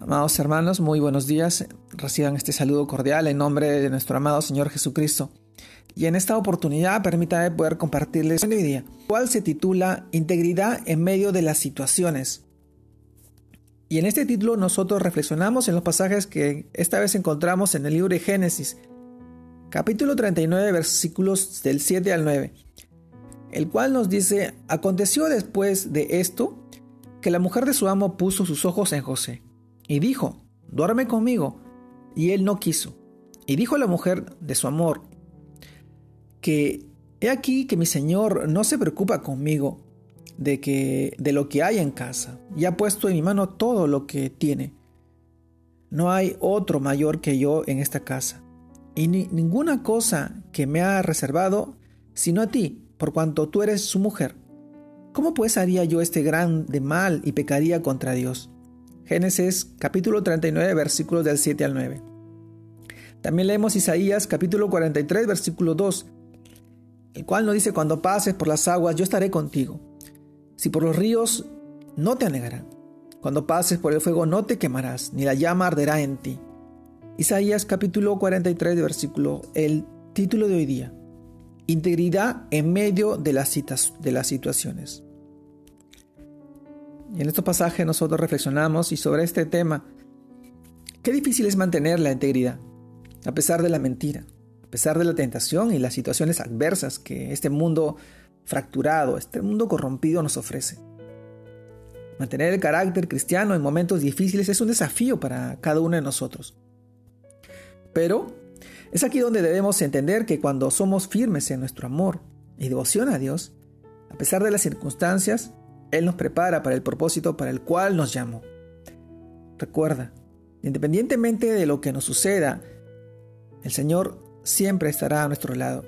Amados hermanos, muy buenos días. Reciban este saludo cordial en nombre de nuestro amado Señor Jesucristo. Y en esta oportunidad permítame poder compartirles una idea, cual se titula Integridad en medio de las situaciones. Y en este título nosotros reflexionamos en los pasajes que esta vez encontramos en el libro de Génesis, capítulo 39, versículos del 7 al 9, el cual nos dice, aconteció después de esto que la mujer de su amo puso sus ojos en José y dijo, duerme conmigo. Y él no quiso. Y dijo a la mujer de su amor, que he aquí que mi señor no se preocupa conmigo de que de lo que hay en casa, y ha puesto en mi mano todo lo que tiene. No hay otro mayor que yo en esta casa, y ni, ninguna cosa que me ha reservado, sino a ti, por cuanto tú eres su mujer. ¿Cómo pues haría yo este gran de mal y pecaría contra Dios? Génesis capítulo 39 versículos del 7 al 9. También leemos Isaías capítulo 43 versículo 2, el cual nos dice, cuando pases por las aguas yo estaré contigo. Si por los ríos no te anegarán. Cuando pases por el fuego no te quemarás, ni la llama arderá en ti. Isaías capítulo 43 versículo, el título de hoy día. Integridad en medio de las, citas, de las situaciones. Y en estos pasajes nosotros reflexionamos y sobre este tema, qué difícil es mantener la integridad, a pesar de la mentira, a pesar de la tentación y las situaciones adversas que este mundo fracturado, este mundo corrompido nos ofrece. Mantener el carácter cristiano en momentos difíciles es un desafío para cada uno de nosotros. Pero es aquí donde debemos entender que cuando somos firmes en nuestro amor y devoción a Dios, a pesar de las circunstancias, él nos prepara para el propósito para el cual nos llamó. Recuerda, independientemente de lo que nos suceda, el Señor siempre estará a nuestro lado.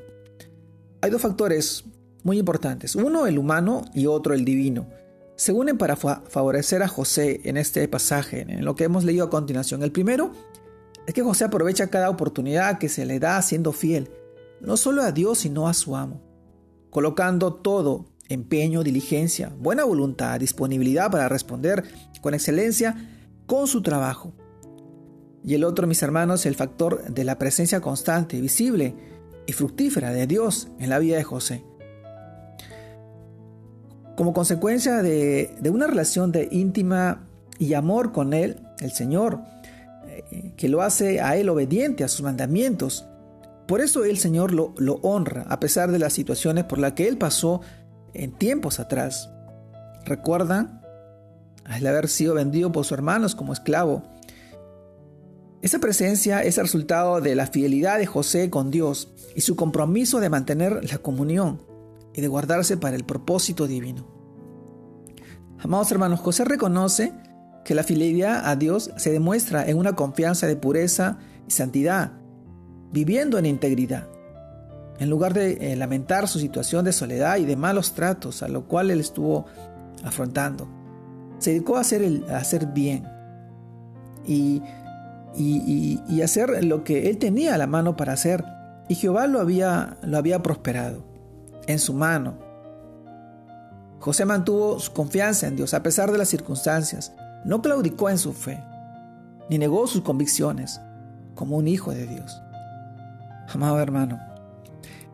Hay dos factores muy importantes, uno el humano y otro el divino. Se unen para favorecer a José en este pasaje, en lo que hemos leído a continuación. El primero es que José aprovecha cada oportunidad que se le da siendo fiel, no solo a Dios, sino a su amo, colocando todo empeño, diligencia, buena voluntad, disponibilidad para responder con excelencia con su trabajo. Y el otro, mis hermanos, el factor de la presencia constante, visible y fructífera de Dios en la vida de José. Como consecuencia de, una relación de íntima y amor con Él, el Señor, eh, que lo hace a Él obediente a sus mandamientos, por eso el Señor lo, lo honra, a pesar de las situaciones por las que Él pasó en tiempos atrás. ¿Recuerdan? Al haber sido vendido por sus hermanos como esclavo. Esa presencia es el resultado de la fidelidad de José con Dios y su compromiso de mantener la comunión y de guardarse para el propósito divino. Amados hermanos, José reconoce que la fidelidad a Dios se demuestra en una confianza de pureza y santidad, viviendo en integridad. En lugar de eh, lamentar su situación de soledad y de malos tratos a lo cual él estuvo afrontando, se dedicó a hacer, a hacer bien y, y, hacer lo que él tenía a la mano para hacer. Y Jehová lo había, lo había prosperado en su mano. José mantuvo su confianza en Dios a pesar de las circunstancias. No claudicó en su fe, ni negó sus convicciones como un hijo de Dios. Amado hermano,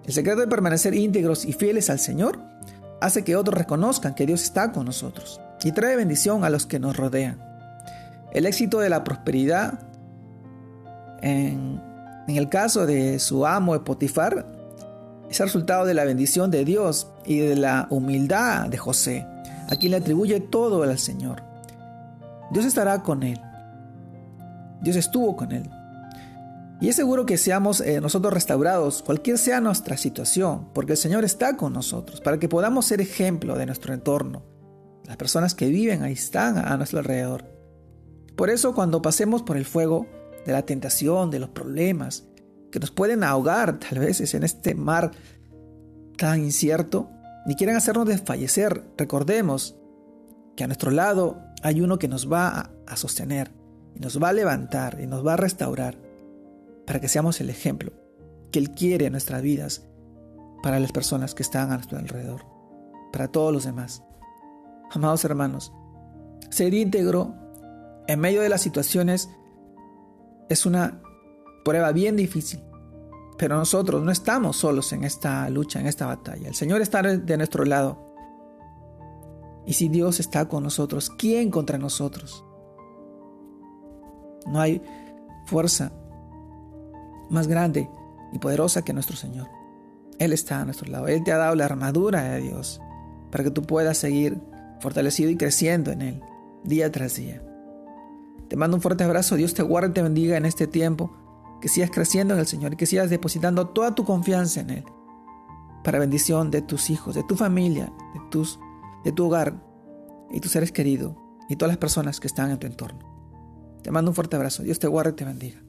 el secreto de permanecer íntegros y fieles al Señor hace que otros reconozcan que Dios está con nosotros y trae bendición a los que nos rodean. El éxito de la prosperidad en, el caso de su amo Potifar es el resultado de la bendición de Dios y de la humildad de José, a quien le atribuye todo al Señor. Dios estará con él. Dios estuvo con él. Y es seguro que seamos eh, nosotros restaurados, cualquier sea nuestra situación, porque el Señor está con nosotros, para que podamos ser ejemplo de nuestro entorno. Las personas que viven ahí están a nuestro alrededor. Por eso cuando pasemos por el fuego de la tentación, de los problemas, que nos pueden ahogar tal vez en este mar tan incierto, ni quieran hacernos desfallecer, recordemos que a nuestro lado hay uno que nos va a, sostener, nos va a levantar, y nos va a restaurar para que seamos el ejemplo que Él quiere en nuestras vidas para las personas que están a nuestro alrededor, para todos los demás. Amados hermanos, ser íntegro en medio de las situaciones es una prueba bien difícil. Pero nosotros no estamos solos en esta lucha, en esta batalla. El Señor está de nuestro lado. Y si Dios está con nosotros, ¿quién contra nosotros? No hay fuerza más grande y poderosa que nuestro Señor. Él está a nuestro lado. Él te ha dado la armadura de Dios para que tú puedas seguir fortalecido y creciendo en Él día tras día. Te mando un fuerte abrazo. Dios te guarde y te bendiga en este tiempo. Que sigas creciendo en el Señor y que sigas depositando toda tu confianza en Él. Para bendición de tus hijos, de tu familia, de, tus, de tu hogar y tus seres queridos y todas las personas que están en tu entorno. Te mando un fuerte abrazo. Dios te guarde y te bendiga.